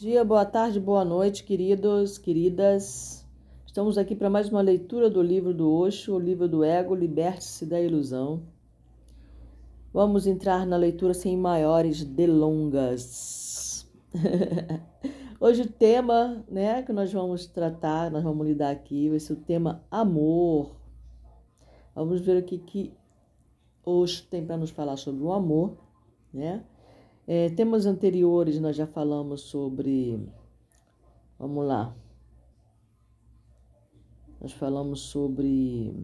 dia, boa tarde, boa noite, queridos, queridas. Estamos aqui para mais uma leitura do livro do Osho, o livro do Ego, Liberte-se da Ilusão. Vamos entrar na leitura sem maiores delongas. Hoje o tema né, que nós vamos tratar, nós vamos lidar aqui, vai ser o tema amor. Vamos ver o que, que Osho tem para nos falar sobre o amor, né? É, temas anteriores nós já falamos sobre. Vamos lá. Nós falamos sobre.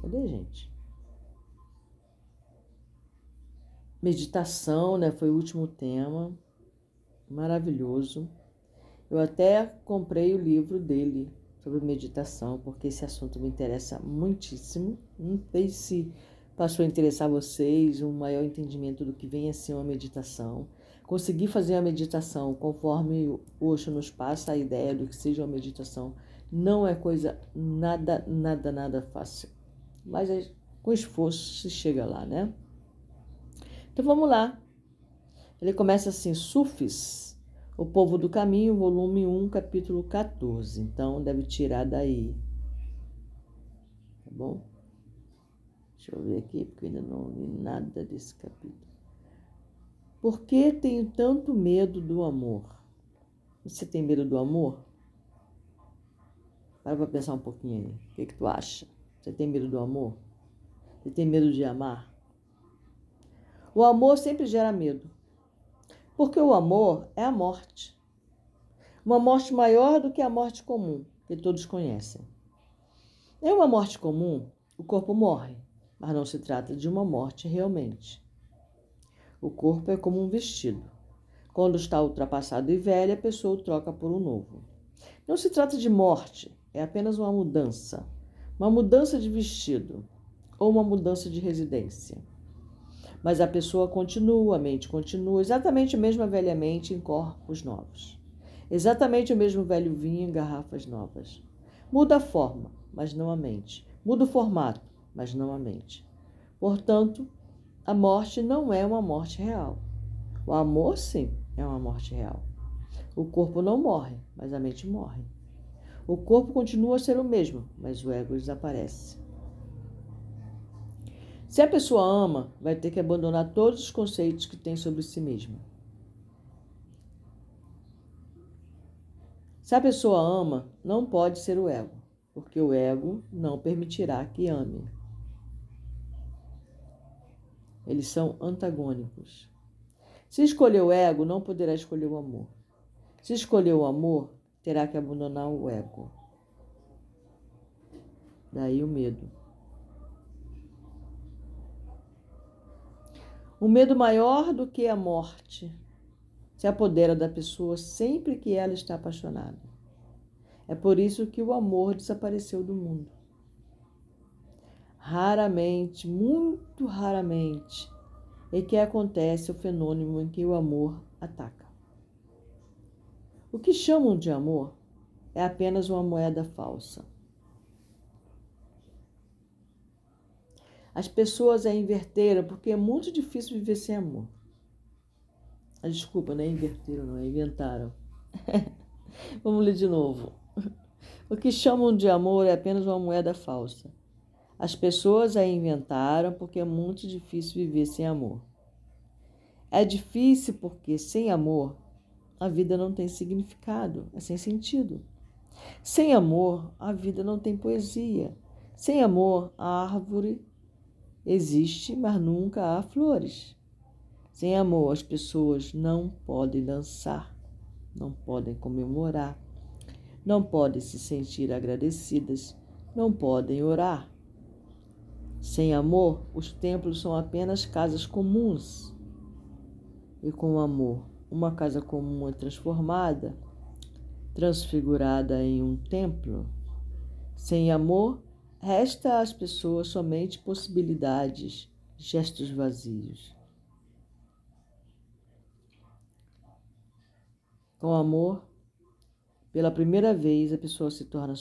Cadê, gente? Meditação, né? Foi o último tema. Maravilhoso. Eu até comprei o livro dele sobre meditação, porque esse assunto me interessa muitíssimo. Não sei se passou a interessar vocês um maior entendimento do que vem a ser uma meditação. Conseguir fazer a meditação conforme o Osho nos passa a ideia do que seja uma meditação não é coisa nada, nada, nada fácil. Mas é, com esforço se chega lá, né? Então vamos lá. Ele começa assim: Sufis, o povo do caminho, volume 1, capítulo 14. Então deve tirar daí. Tá bom? Deixa eu ver aqui, porque eu ainda não li nada desse capítulo. Por que tenho tanto medo do amor? Você tem medo do amor? Para para pensar um pouquinho aí. O que, que tu acha? Você tem medo do amor? Você tem medo de amar? O amor sempre gera medo. Porque o amor é a morte. Uma morte maior do que a morte comum, que todos conhecem. Em uma morte comum, o corpo morre mas não se trata de uma morte realmente. O corpo é como um vestido. Quando está ultrapassado e velho, a pessoa o troca por um novo. Não se trata de morte, é apenas uma mudança. Uma mudança de vestido ou uma mudança de residência. Mas a pessoa continua, a mente continua, exatamente a mesma velha mente em corpos novos. Exatamente o mesmo velho vinho em garrafas novas. Muda a forma, mas não a mente. Muda o formato, mas não a mente. Portanto, a morte não é uma morte real. O amor, sim, é uma morte real. O corpo não morre, mas a mente morre. O corpo continua a ser o mesmo, mas o ego desaparece. Se a pessoa ama, vai ter que abandonar todos os conceitos que tem sobre si mesma. Se a pessoa ama, não pode ser o ego, porque o ego não permitirá que ame. Eles são antagônicos. Se escolher o ego, não poderá escolher o amor. Se escolher o amor, terá que abandonar o ego. Daí o medo. O medo maior do que a morte se apodera da pessoa sempre que ela está apaixonada. É por isso que o amor desapareceu do mundo. Raramente, muito raramente, é que acontece o fenômeno em que o amor ataca. O que chamam de amor é apenas uma moeda falsa. As pessoas a inverteram porque é muito difícil viver sem amor. Ah, desculpa, não é inverteram, não é inventaram. Vamos ler de novo. O que chamam de amor é apenas uma moeda falsa. As pessoas a inventaram porque é muito difícil viver sem amor. É difícil porque sem amor a vida não tem significado, é sem sentido. Sem amor a vida não tem poesia. Sem amor a árvore existe, mas nunca há flores. Sem amor as pessoas não podem dançar, não podem comemorar, não podem se sentir agradecidas, não podem orar. Sem amor, os templos são apenas casas comuns. E com amor, uma casa comum é transformada, transfigurada em um templo. Sem amor, resta às pessoas somente possibilidades, gestos vazios. Com amor, pela primeira vez a pessoa se torna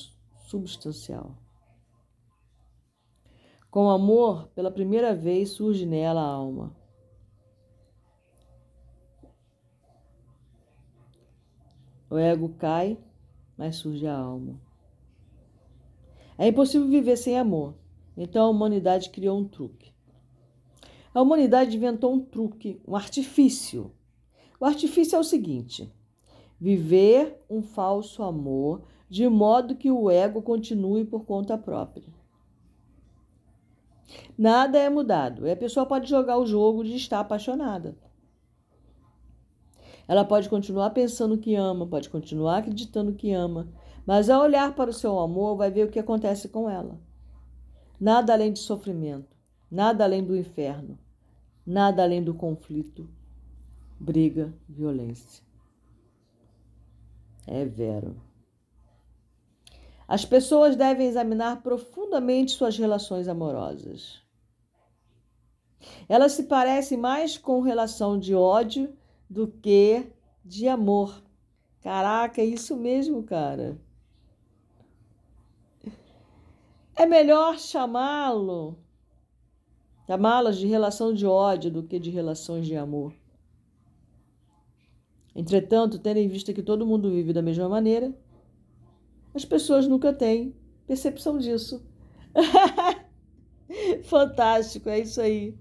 substancial. Com amor, pela primeira vez surge nela a alma. O ego cai, mas surge a alma. É impossível viver sem amor. Então a humanidade criou um truque. A humanidade inventou um truque, um artifício. O artifício é o seguinte: viver um falso amor de modo que o ego continue por conta própria. Nada é mudado. E a pessoa pode jogar o jogo de estar apaixonada. Ela pode continuar pensando que ama, pode continuar acreditando que ama, mas ao olhar para o seu amor, vai ver o que acontece com ela. Nada além de sofrimento, nada além do inferno, nada além do conflito, briga, violência. É vero. As pessoas devem examinar profundamente suas relações amorosas. Elas se parecem mais com relação de ódio do que de amor. Caraca, é isso mesmo, cara. É melhor chamá-lo, chamá-las de relação de ódio do que de relações de amor. Entretanto, tendo em vista que todo mundo vive da mesma maneira, as pessoas nunca têm percepção disso. Fantástico, é isso aí.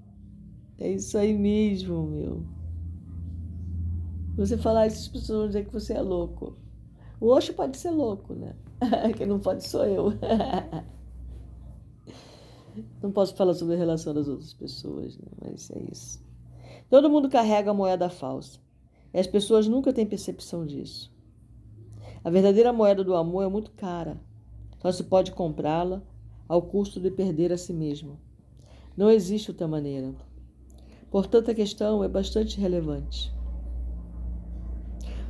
É isso aí mesmo, meu. Você falar isso, as pessoas dizer que você é louco. O Oxo pode ser louco, né? Quem não pode sou eu. Não posso falar sobre a relação das outras pessoas, né? mas é isso. Todo mundo carrega a moeda falsa. E as pessoas nunca têm percepção disso. A verdadeira moeda do amor é muito cara. Só se pode comprá-la ao custo de perder a si mesmo. Não existe outra maneira. Portanto, a questão é bastante relevante.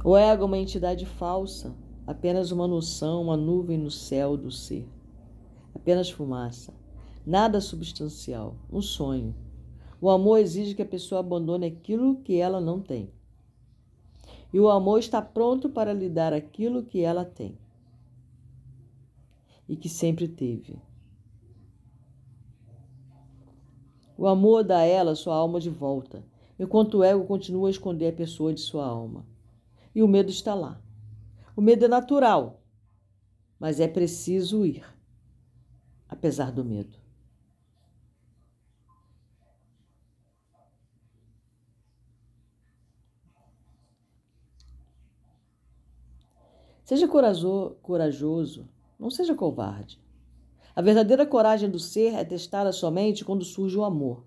O ego é uma entidade falsa, apenas uma noção, uma nuvem no céu do ser. Apenas fumaça, nada substancial, um sonho. O amor exige que a pessoa abandone aquilo que ela não tem. E o amor está pronto para lhe dar aquilo que ela tem e que sempre teve. O amor dá a ela sua alma de volta, enquanto o ego continua a esconder a pessoa de sua alma. E o medo está lá. O medo é natural, mas é preciso ir, apesar do medo. Seja corajoso, não seja covarde. A verdadeira coragem do ser é testada somente quando surge o amor.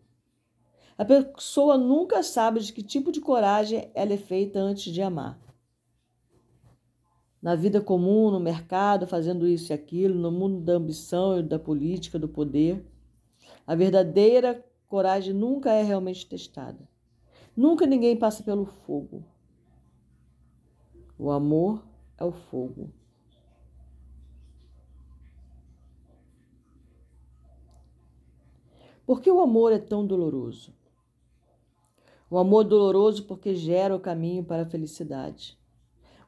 A pessoa nunca sabe de que tipo de coragem ela é feita antes de amar na vida comum, no mercado, fazendo isso e aquilo, no mundo da ambição e da política, do poder. A verdadeira coragem nunca é realmente testada. Nunca ninguém passa pelo fogo. O amor é o fogo. Por que o amor é tão doloroso? O amor é doloroso porque gera o caminho para a felicidade.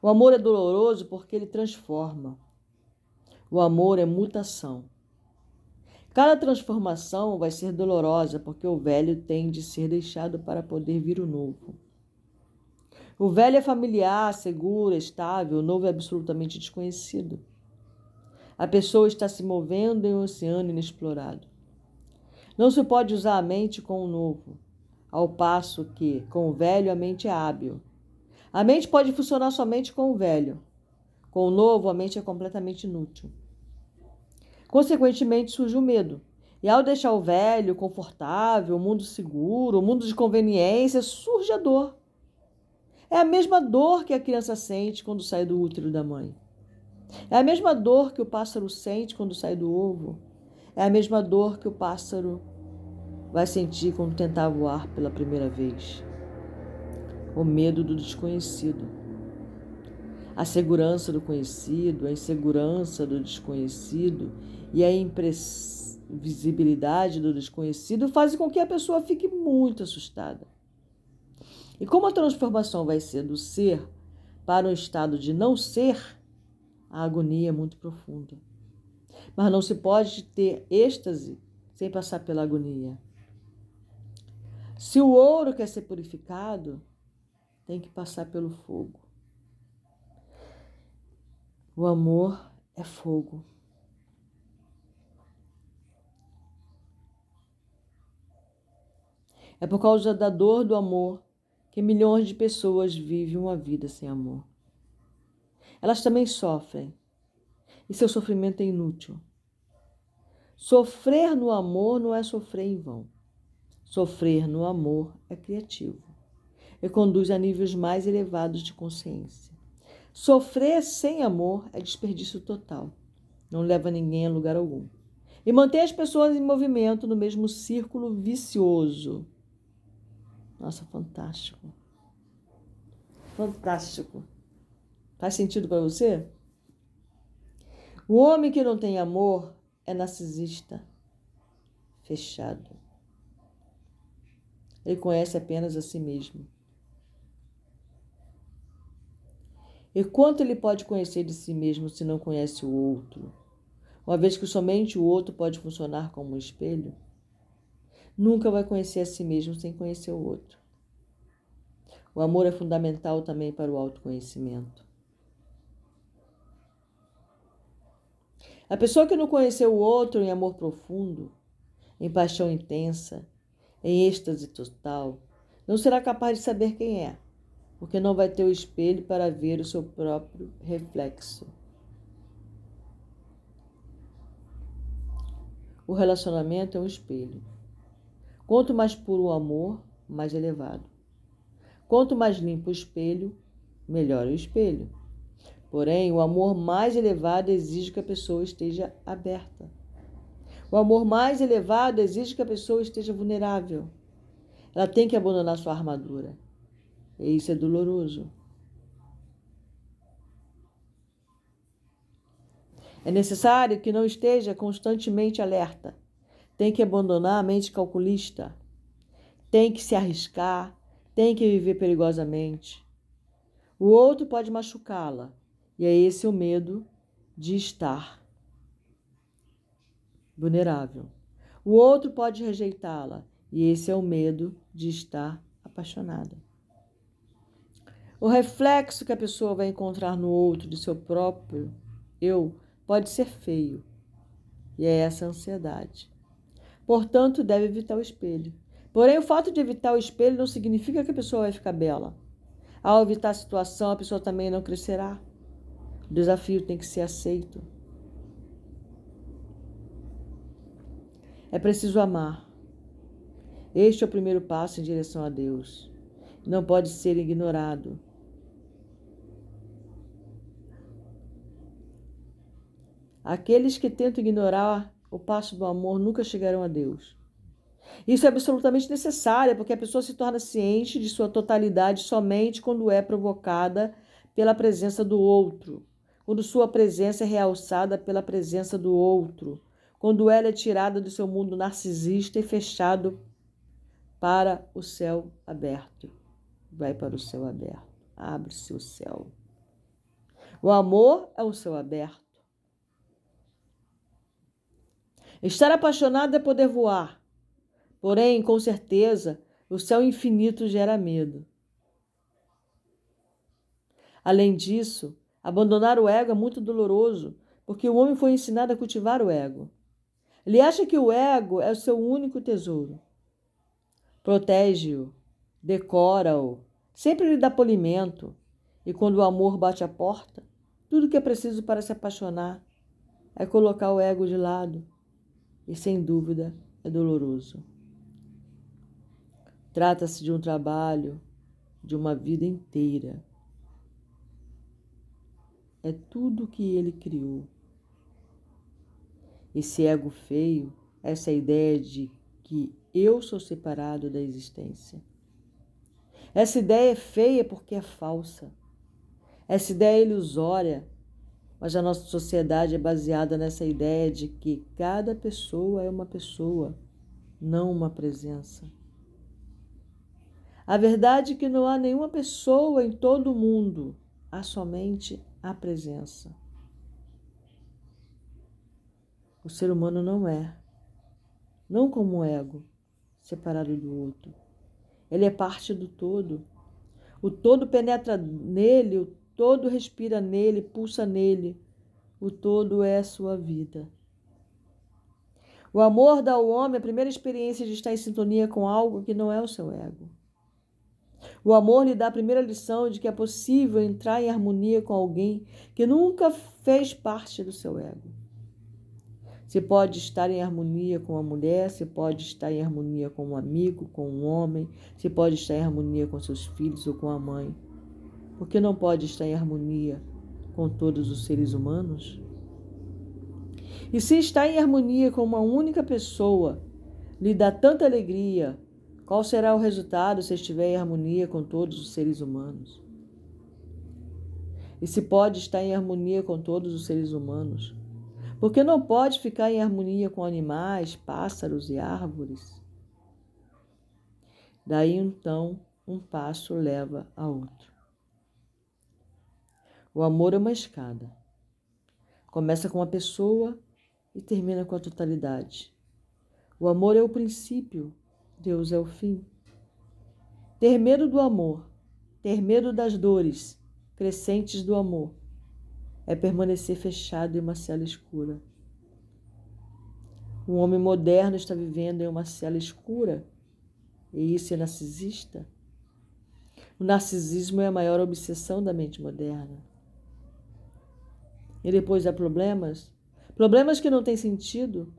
O amor é doloroso porque ele transforma. O amor é mutação. Cada transformação vai ser dolorosa porque o velho tem de ser deixado para poder vir o novo. O velho é familiar, seguro, estável, o novo é absolutamente desconhecido. A pessoa está se movendo em um oceano inexplorado. Não se pode usar a mente com o novo, ao passo que, com o velho, a mente é hábil a mente pode funcionar somente com o velho. Com o novo, a mente é completamente inútil. Consequentemente, surge o medo. E ao deixar o velho, confortável, o mundo seguro, o mundo de conveniência, surge a dor. É a mesma dor que a criança sente quando sai do útero da mãe. É a mesma dor que o pássaro sente quando sai do ovo. É a mesma dor que o pássaro vai sentir quando tentar voar pela primeira vez o medo do desconhecido. A segurança do conhecido, a insegurança do desconhecido e a imprevisibilidade do desconhecido fazem com que a pessoa fique muito assustada. E como a transformação vai ser do ser para um estado de não ser, a agonia é muito profunda. Mas não se pode ter êxtase sem passar pela agonia. Se o ouro quer ser purificado, tem que passar pelo fogo. O amor é fogo. É por causa da dor do amor que milhões de pessoas vivem uma vida sem amor. Elas também sofrem, e seu sofrimento é inútil. Sofrer no amor não é sofrer em vão. Sofrer no amor é criativo e conduz a níveis mais elevados de consciência. Sofrer sem amor é desperdício total, não leva ninguém a lugar algum. E mantém as pessoas em movimento no mesmo círculo vicioso. Nossa, fantástico. Fantástico. Faz sentido para você? O homem que não tem amor é narcisista, fechado. Ele conhece apenas a si mesmo. E quanto ele pode conhecer de si mesmo se não conhece o outro? Uma vez que somente o outro pode funcionar como um espelho, nunca vai conhecer a si mesmo sem conhecer o outro. O amor é fundamental também para o autoconhecimento. A pessoa que não conheceu o outro em amor profundo, em paixão intensa, em êxtase total, não será capaz de saber quem é porque não vai ter o espelho para ver o seu próprio reflexo. O relacionamento é um espelho. Quanto mais puro o amor, mais elevado. Quanto mais limpo o espelho, melhor o espelho. Porém, o amor mais elevado exige que a pessoa esteja aberta. O amor mais elevado exige que a pessoa esteja vulnerável. Ela tem que abandonar sua armadura. E isso é doloroso. É necessário que não esteja constantemente alerta. Tem que abandonar a mente calculista. Tem que se arriscar. Tem que viver perigosamente. O outro pode machucá-la. E é esse o medo de estar vulnerável. O outro pode rejeitá-la. E esse é o medo de estar apaixonada. O reflexo que a pessoa vai encontrar no outro de seu próprio eu pode ser feio. E é essa ansiedade. Portanto, deve evitar o espelho. Porém, o fato de evitar o espelho não significa que a pessoa vai ficar bela. Ao evitar a situação, a pessoa também não crescerá. O desafio tem que ser aceito. É preciso amar. Este é o primeiro passo em direção a Deus. Não pode ser ignorado. Aqueles que tentam ignorar o passo do amor nunca chegarão a Deus. Isso é absolutamente necessário, porque a pessoa se torna ciente de sua totalidade somente quando é provocada pela presença do outro, quando sua presença é realçada pela presença do outro, quando ela é tirada do seu mundo narcisista e fechado para o céu aberto. Vai para o céu aberto. Abre-se o céu. O amor é o céu aberto. Estar apaixonado é poder voar. Porém, com certeza, o céu infinito gera medo. Além disso, abandonar o ego é muito doloroso, porque o homem foi ensinado a cultivar o ego. Ele acha que o ego é o seu único tesouro. Protege-o, decora-o, sempre lhe dá polimento, e quando o amor bate a porta, tudo que é preciso para se apaixonar é colocar o ego de lado e, sem dúvida, é doloroso. Trata-se de um trabalho de uma vida inteira. É tudo o que ele criou. Esse ego feio, essa ideia de que eu sou separado da existência. Essa ideia é feia porque é falsa. Essa ideia é ilusória mas a nossa sociedade é baseada nessa ideia de que cada pessoa é uma pessoa, não uma presença. A verdade é que não há nenhuma pessoa em todo o mundo, há somente a presença. O ser humano não é, não como um ego, separado do outro. Ele é parte do todo. O todo penetra nele, o todo respira nele, pulsa nele, o todo é a sua vida. O amor dá ao homem a primeira experiência de estar em sintonia com algo que não é o seu ego. O amor lhe dá a primeira lição de que é possível entrar em harmonia com alguém que nunca fez parte do seu ego. Se pode estar em harmonia com a mulher, se pode estar em harmonia com um amigo, com um homem, se pode estar em harmonia com seus filhos ou com a mãe. Por que não pode estar em harmonia com todos os seres humanos? E se está em harmonia com uma única pessoa lhe dá tanta alegria, qual será o resultado se estiver em harmonia com todos os seres humanos? E se pode estar em harmonia com todos os seres humanos, porque não pode ficar em harmonia com animais, pássaros e árvores? Daí então, um passo leva a outro. O amor é uma escada. Começa com uma pessoa e termina com a totalidade. O amor é o princípio, Deus é o fim. Ter medo do amor, ter medo das dores crescentes do amor, é permanecer fechado em uma cela escura. O homem moderno está vivendo em uma cela escura, e isso é narcisista. O narcisismo é a maior obsessão da mente moderna. E depois há problemas, problemas que não têm sentido.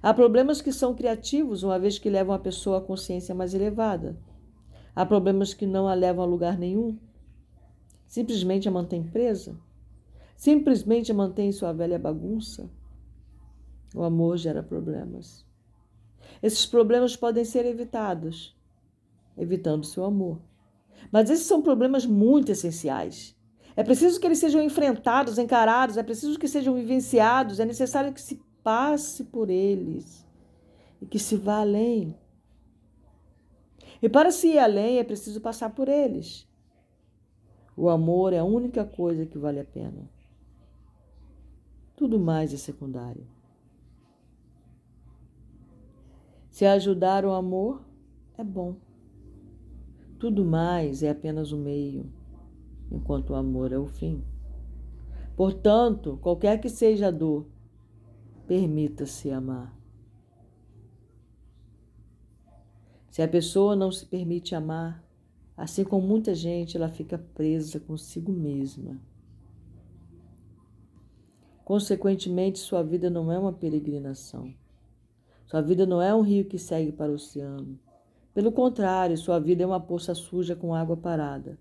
Há problemas que são criativos, uma vez que levam a pessoa à consciência mais elevada. Há problemas que não a levam a lugar nenhum. Simplesmente a mantém presa. Simplesmente a mantém sua velha bagunça. O amor gera problemas. Esses problemas podem ser evitados, evitando seu amor. Mas esses são problemas muito essenciais. É preciso que eles sejam enfrentados, encarados, é preciso que sejam vivenciados, é necessário que se passe por eles e que se vá além. E para se ir além é preciso passar por eles. O amor é a única coisa que vale a pena. Tudo mais é secundário. Se ajudar o amor, é bom. Tudo mais é apenas o meio enquanto o amor é o fim. Portanto, qualquer que seja a dor, permita-se amar. Se a pessoa não se permite amar, assim como muita gente, ela fica presa consigo mesma. Consequentemente, sua vida não é uma peregrinação. Sua vida não é um rio que segue para o oceano. Pelo contrário, sua vida é uma poça suja com água parada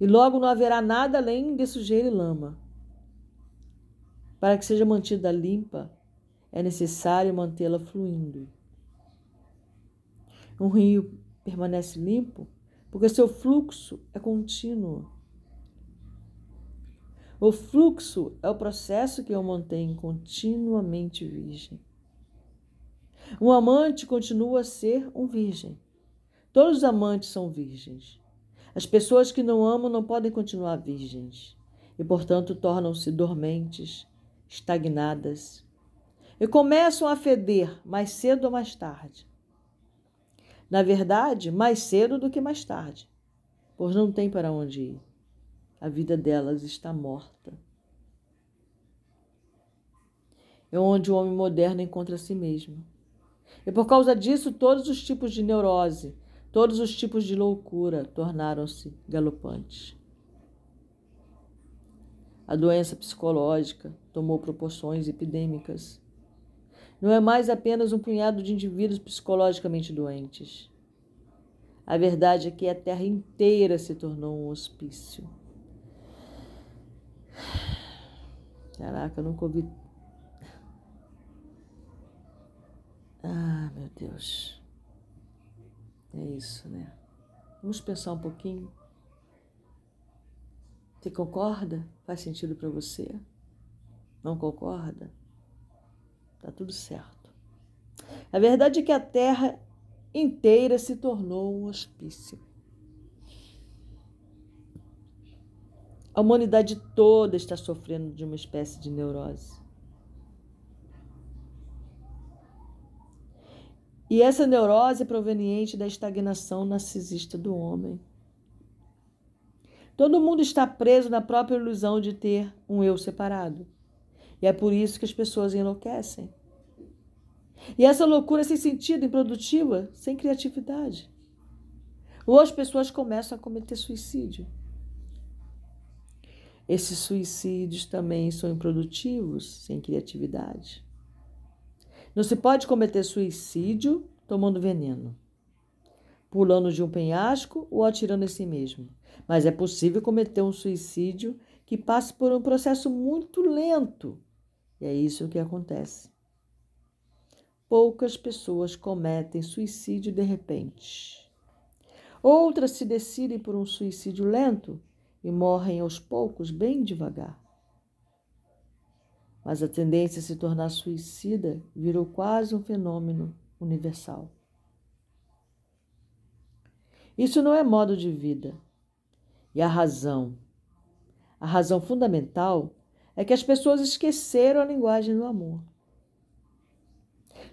e logo não haverá nada além de sujeira e lama. Para que seja mantida limpa, é necessário mantê-la fluindo. Um rio permanece limpo porque seu fluxo é contínuo. O fluxo é o processo que o mantém continuamente virgem. Um amante continua a ser um virgem. Todos os amantes são virgens. As pessoas que não amam não podem continuar virgens e, portanto, tornam-se dormentes, estagnadas e começam a feder mais cedo ou mais tarde. Na verdade, mais cedo do que mais tarde, pois não tem para onde ir. A vida delas está morta. É onde o homem moderno encontra si mesmo. E por causa disso, todos os tipos de neurose, Todos os tipos de loucura tornaram-se galopantes. A doença psicológica tomou proporções epidêmicas. Não é mais apenas um punhado de indivíduos psicologicamente doentes. A verdade é que a terra inteira se tornou um hospício. Caraca, eu nunca ouvi. Ah, meu Deus. É isso, né? Vamos pensar um pouquinho. Você concorda? Faz sentido para você? Não concorda? Tá tudo certo. A verdade é que a Terra inteira se tornou um hospício. A humanidade toda está sofrendo de uma espécie de neurose. E essa neurose é proveniente da estagnação narcisista do homem. Todo mundo está preso na própria ilusão de ter um eu separado. E é por isso que as pessoas enlouquecem. E essa loucura sem sentido, improdutiva, sem criatividade. Ou as pessoas começam a cometer suicídio. Esses suicídios também são improdutivos, sem criatividade. Não se pode cometer suicídio tomando veneno, pulando de um penhasco ou atirando em si mesmo. Mas é possível cometer um suicídio que passe por um processo muito lento. E é isso que acontece. Poucas pessoas cometem suicídio de repente. Outras se decidem por um suicídio lento e morrem aos poucos, bem devagar. Mas a tendência a se tornar suicida virou quase um fenômeno universal. Isso não é modo de vida. E a razão, a razão fundamental é que as pessoas esqueceram a linguagem do amor.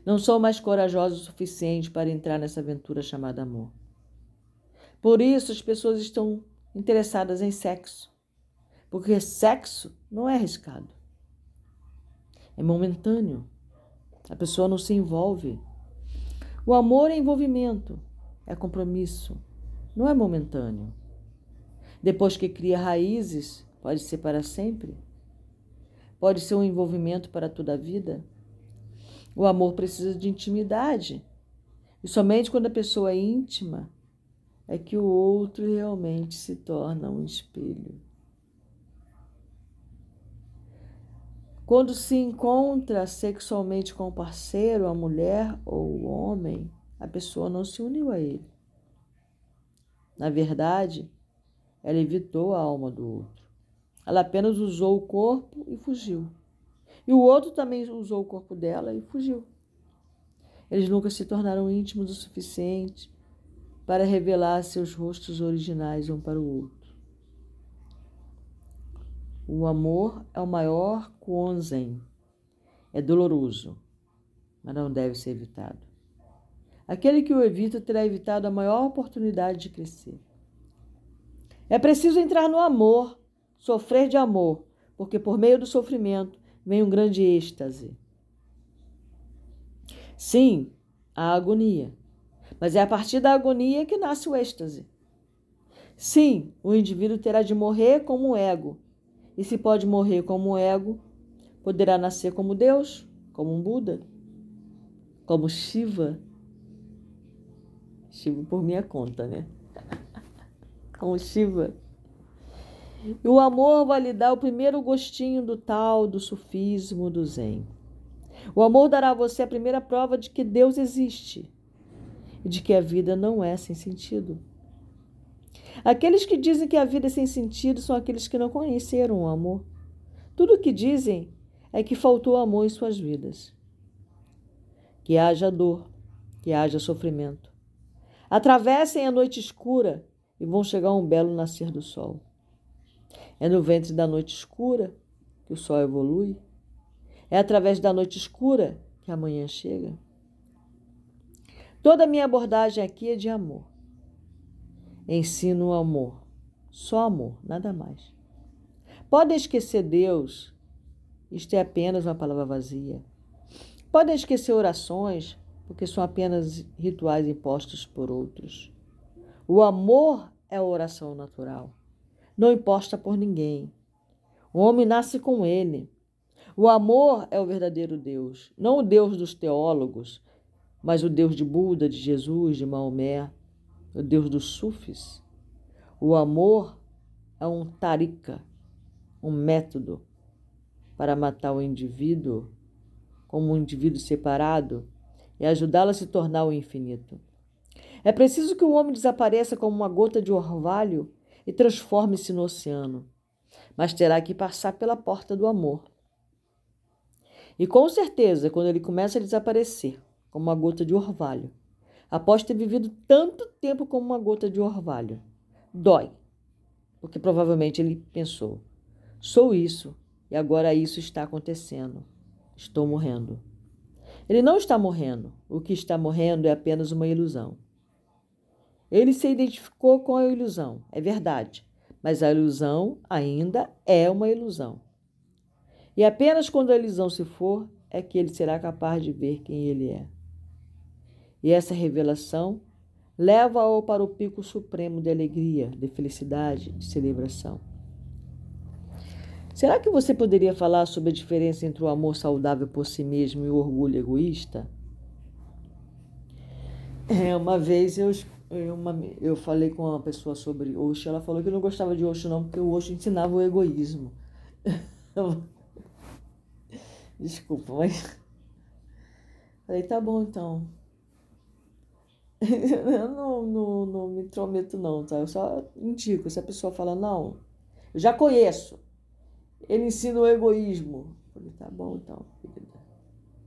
Não são mais corajosos o suficiente para entrar nessa aventura chamada amor. Por isso as pessoas estão interessadas em sexo, porque sexo não é arriscado. É momentâneo. A pessoa não se envolve. O amor é envolvimento, é compromisso, não é momentâneo. Depois que cria raízes, pode ser para sempre. Pode ser um envolvimento para toda a vida. O amor precisa de intimidade. E somente quando a pessoa é íntima é que o outro realmente se torna um espelho. Quando se encontra sexualmente com o parceiro, a mulher ou o homem, a pessoa não se uniu a ele. Na verdade, ela evitou a alma do outro. Ela apenas usou o corpo e fugiu. E o outro também usou o corpo dela e fugiu. Eles nunca se tornaram íntimos o suficiente para revelar seus rostos originais um para o outro. O amor é o maior Kuonzen. É doloroso, mas não deve ser evitado. Aquele que o evita terá evitado a maior oportunidade de crescer. É preciso entrar no amor, sofrer de amor, porque por meio do sofrimento vem um grande êxtase. Sim, a agonia, mas é a partir da agonia que nasce o êxtase. Sim, o indivíduo terá de morrer como um ego, e se pode morrer como um ego, poderá nascer como Deus, como um Buda, como Shiva. Shiva por minha conta, né? com Shiva. E o amor vai lhe dar o primeiro gostinho do tal, do sufismo, do Zen. O amor dará a você a primeira prova de que Deus existe e de que a vida não é sem sentido. Aqueles que dizem que a vida é sem sentido são aqueles que não conheceram o amor. Tudo o que dizem é que faltou amor em suas vidas. Que haja dor, que haja sofrimento. Atravessem a noite escura e vão chegar a um belo nascer do sol. É no ventre da noite escura que o sol evolui. É através da noite escura que a manhã chega. Toda a minha abordagem aqui é de amor. Ensino o amor. Só amor, nada mais. Podem esquecer Deus, isto é apenas uma palavra vazia. Podem esquecer orações, porque são apenas rituais impostos por outros. O amor é a oração natural, não imposta por ninguém. O homem nasce com ele. O amor é o verdadeiro Deus, não o Deus dos teólogos, mas o Deus de Buda, de Jesus, de Maomé, o Deus dos sufis. O amor é um tarika, um método para matar o indivíduo como um indivíduo separado e ajudá-lo a se tornar o infinito. É preciso que o homem desapareça como uma gota de orvalho e transforme-se no oceano, mas terá que passar pela porta do amor. E com certeza, quando ele começa a desaparecer como uma gota de orvalho, após ter vivido tanto tempo como uma gota de orvalho, dói, porque provavelmente ele pensou: sou isso e agora isso está acontecendo, estou morrendo. Ele não está morrendo, o que está morrendo é apenas uma ilusão. Ele se identificou com a ilusão, é verdade, mas a ilusão ainda é uma ilusão. E apenas quando a ilusão se for é que ele será capaz de ver quem ele é. E essa revelação leva-o para o pico supremo de alegria, de felicidade, de celebração. Será que você poderia falar sobre a diferença entre o amor saudável por si mesmo e o orgulho egoísta? É, uma vez eu, eu, uma, eu falei com uma pessoa sobre Osho, ela falou que não gostava de Osho não, porque o Osho ensinava o egoísmo. Desculpa, mas. Falei, tá bom então. Eu não, não, não me intrometo, não, tá? Eu só indico. Se a pessoa fala, não, eu já conheço. Ele ensina o egoísmo. Falei, tá bom então, querida.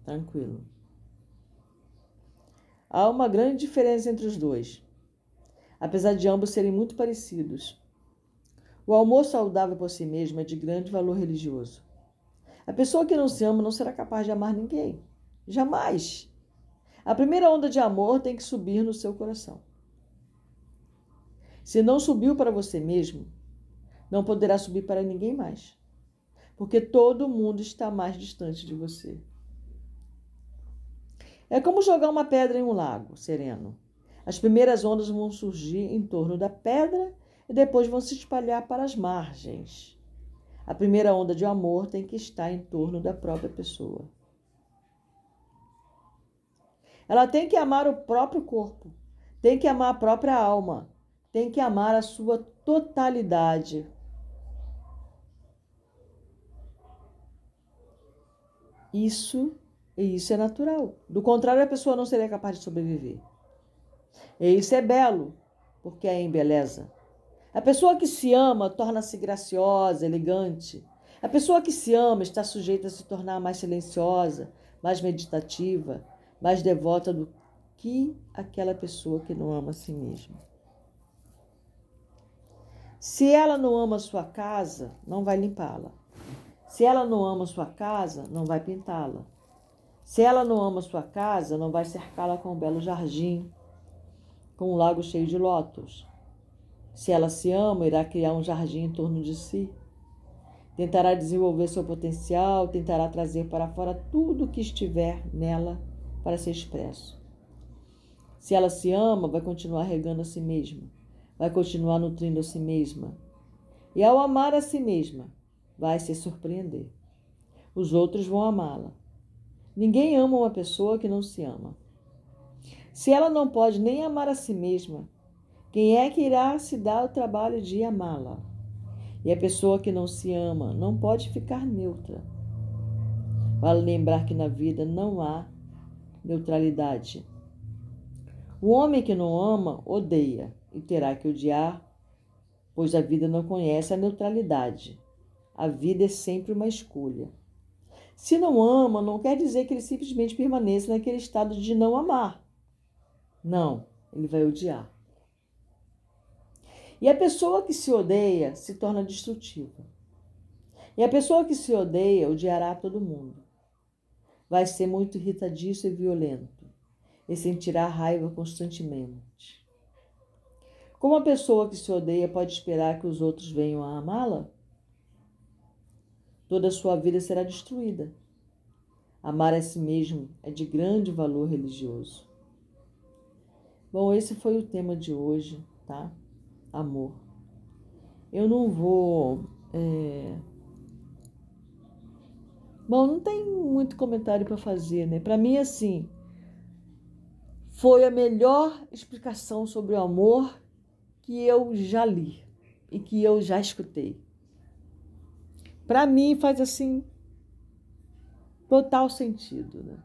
Tranquilo. Há uma grande diferença entre os dois, apesar de ambos serem muito parecidos. O amor saudável por si mesmo é de grande valor religioso. A pessoa que não se ama não será capaz de amar ninguém. Jamais. A primeira onda de amor tem que subir no seu coração. Se não subiu para você mesmo, não poderá subir para ninguém mais. Porque todo mundo está mais distante de você. É como jogar uma pedra em um lago sereno. As primeiras ondas vão surgir em torno da pedra e depois vão se espalhar para as margens. A primeira onda de amor tem que estar em torno da própria pessoa. Ela tem que amar o próprio corpo, tem que amar a própria alma, tem que amar a sua totalidade. Isso e isso é natural. Do contrário, a pessoa não seria capaz de sobreviver. E isso é belo, porque é em beleza. A pessoa que se ama torna-se graciosa, elegante. A pessoa que se ama está sujeita a se tornar mais silenciosa, mais meditativa, mais devota do que aquela pessoa que não ama a si mesma. Se ela não ama sua casa, não vai limpá-la. Se ela não ama sua casa, não vai pintá-la. Se ela não ama sua casa, não vai cercá-la com um belo jardim, com um lago cheio de lótus. Se ela se ama, irá criar um jardim em torno de si. Tentará desenvolver seu potencial, tentará trazer para fora tudo o que estiver nela para ser expresso. Se ela se ama, vai continuar regando a si mesma, vai continuar nutrindo a si mesma. E ao amar a si mesma, vai se surpreender. Os outros vão amá-la. Ninguém ama uma pessoa que não se ama. Se ela não pode nem amar a si mesma, quem é que irá se dar o trabalho de amá-la? E a pessoa que não se ama não pode ficar neutra. Vale lembrar que na vida não há neutralidade. O homem que não ama odeia e terá que odiar, pois a vida não conhece a neutralidade. A vida é sempre uma escolha. Se não ama, não quer dizer que ele simplesmente permaneça naquele estado de não amar. Não, ele vai odiar. E a pessoa que se odeia se torna destrutiva. E a pessoa que se odeia odiará todo mundo. Vai ser muito irritadiço e violento e sentirá raiva constantemente. Como a pessoa que se odeia pode esperar que os outros venham a amá-la? Toda a sua vida será destruída. Amar a si mesmo é de grande valor religioso. Bom, esse foi o tema de hoje, tá? amor. Eu não vou. É... Bom, não tem muito comentário para fazer, né? Para mim, assim, foi a melhor explicação sobre o amor que eu já li e que eu já escutei. Para mim, faz assim total sentido, né?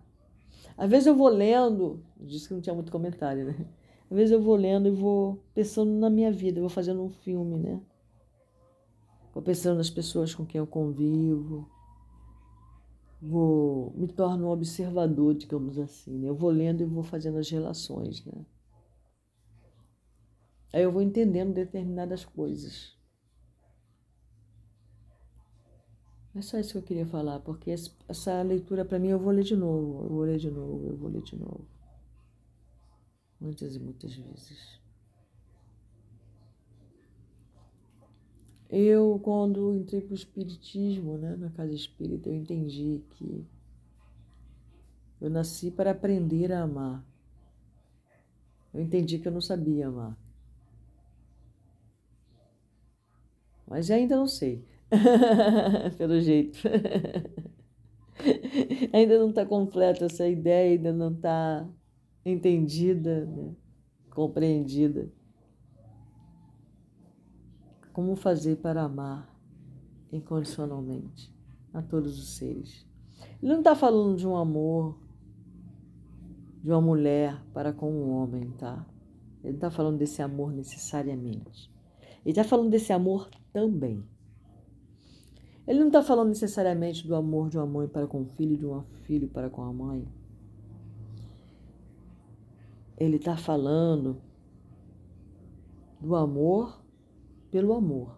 Às vezes eu vou lendo, disse que não tinha muito comentário, né? Às vezes eu vou lendo e vou pensando na minha vida, vou fazendo um filme, né? Vou pensando nas pessoas com quem eu convivo. Vou me torno um observador, digamos assim, né? Eu vou lendo e vou fazendo as relações, né? Aí eu vou entendendo determinadas coisas. É só isso que eu queria falar, porque essa leitura para mim eu vou ler de novo, eu vou ler de novo, eu vou ler de novo muitas e muitas vezes. Eu, quando entrei para o Espiritismo, né, na casa espírita, eu entendi que eu nasci para aprender a amar. Eu entendi que eu não sabia amar. Mas ainda não sei, pelo jeito. ainda não está completa essa ideia, ainda não está entendida, né? compreendida. Como fazer para amar incondicionalmente a todos os seres? Ele não está falando de um amor de uma mulher para com um homem, tá? Ele não está falando desse amor necessariamente. Ele está falando desse amor também. Ele não está falando necessariamente do amor de uma mãe para com o filho, de um filho para com a mãe. Ele está falando do amor pelo amor.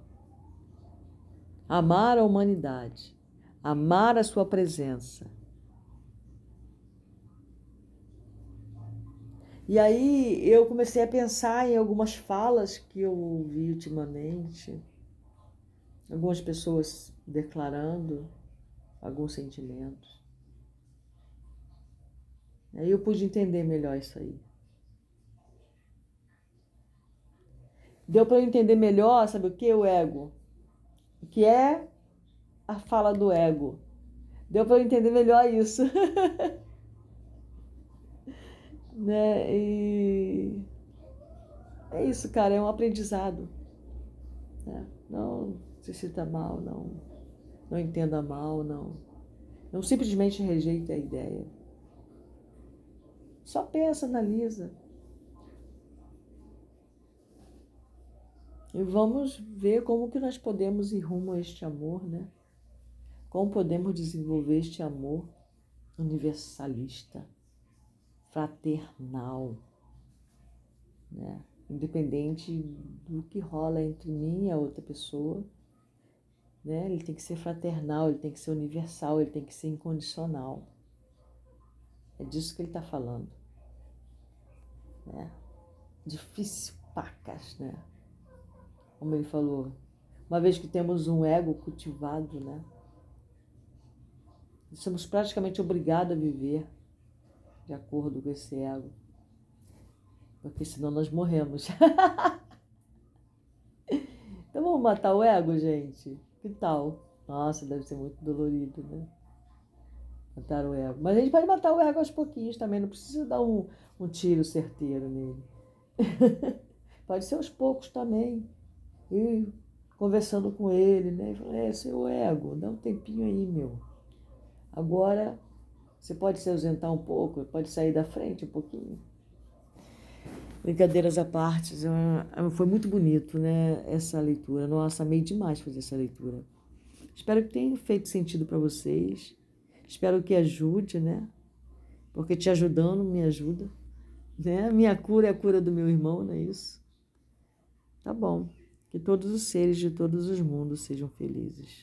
Amar a humanidade, amar a sua presença. E aí eu comecei a pensar em algumas falas que eu ouvi ultimamente, algumas pessoas declarando alguns sentimentos. Aí eu pude entender melhor isso aí. Deu para entender melhor, sabe o que? O ego. O que é a fala do ego. Deu para entender melhor isso. né? E é isso, cara, é um aprendizado. Né? Não se sinta mal, não, não entenda mal, não. Não simplesmente rejeite a ideia. Só pensa, analisa. E vamos ver como que nós podemos ir rumo a este amor, né? Como podemos desenvolver este amor universalista, fraternal, né? Independente do que rola entre mim e a outra pessoa, né? Ele tem que ser fraternal, ele tem que ser universal, ele tem que ser incondicional. É disso que ele está falando. Né? Difícil pacas, né? Como ele falou, uma vez que temos um ego cultivado, né? Somos praticamente obrigados a viver de acordo com esse ego, porque senão nós morremos. então vamos matar o ego, gente? Que tal? Nossa, deve ser muito dolorido, né? Matar o ego. Mas a gente pode matar o ego aos pouquinhos também, não precisa dar um, um tiro certeiro nele. pode ser aos poucos também. E conversando com ele, né? E falei, é, seu ego, dá um tempinho aí, meu. Agora você pode se ausentar um pouco, pode sair da frente um pouquinho. Brincadeiras à parte, foi muito bonito, né? Essa leitura. Nossa, amei demais fazer essa leitura. Espero que tenha feito sentido para vocês. Espero que ajude, né? Porque te ajudando me ajuda. Né? Minha cura é a cura do meu irmão, não é isso? Tá bom. Que todos os seres de todos os mundos sejam felizes.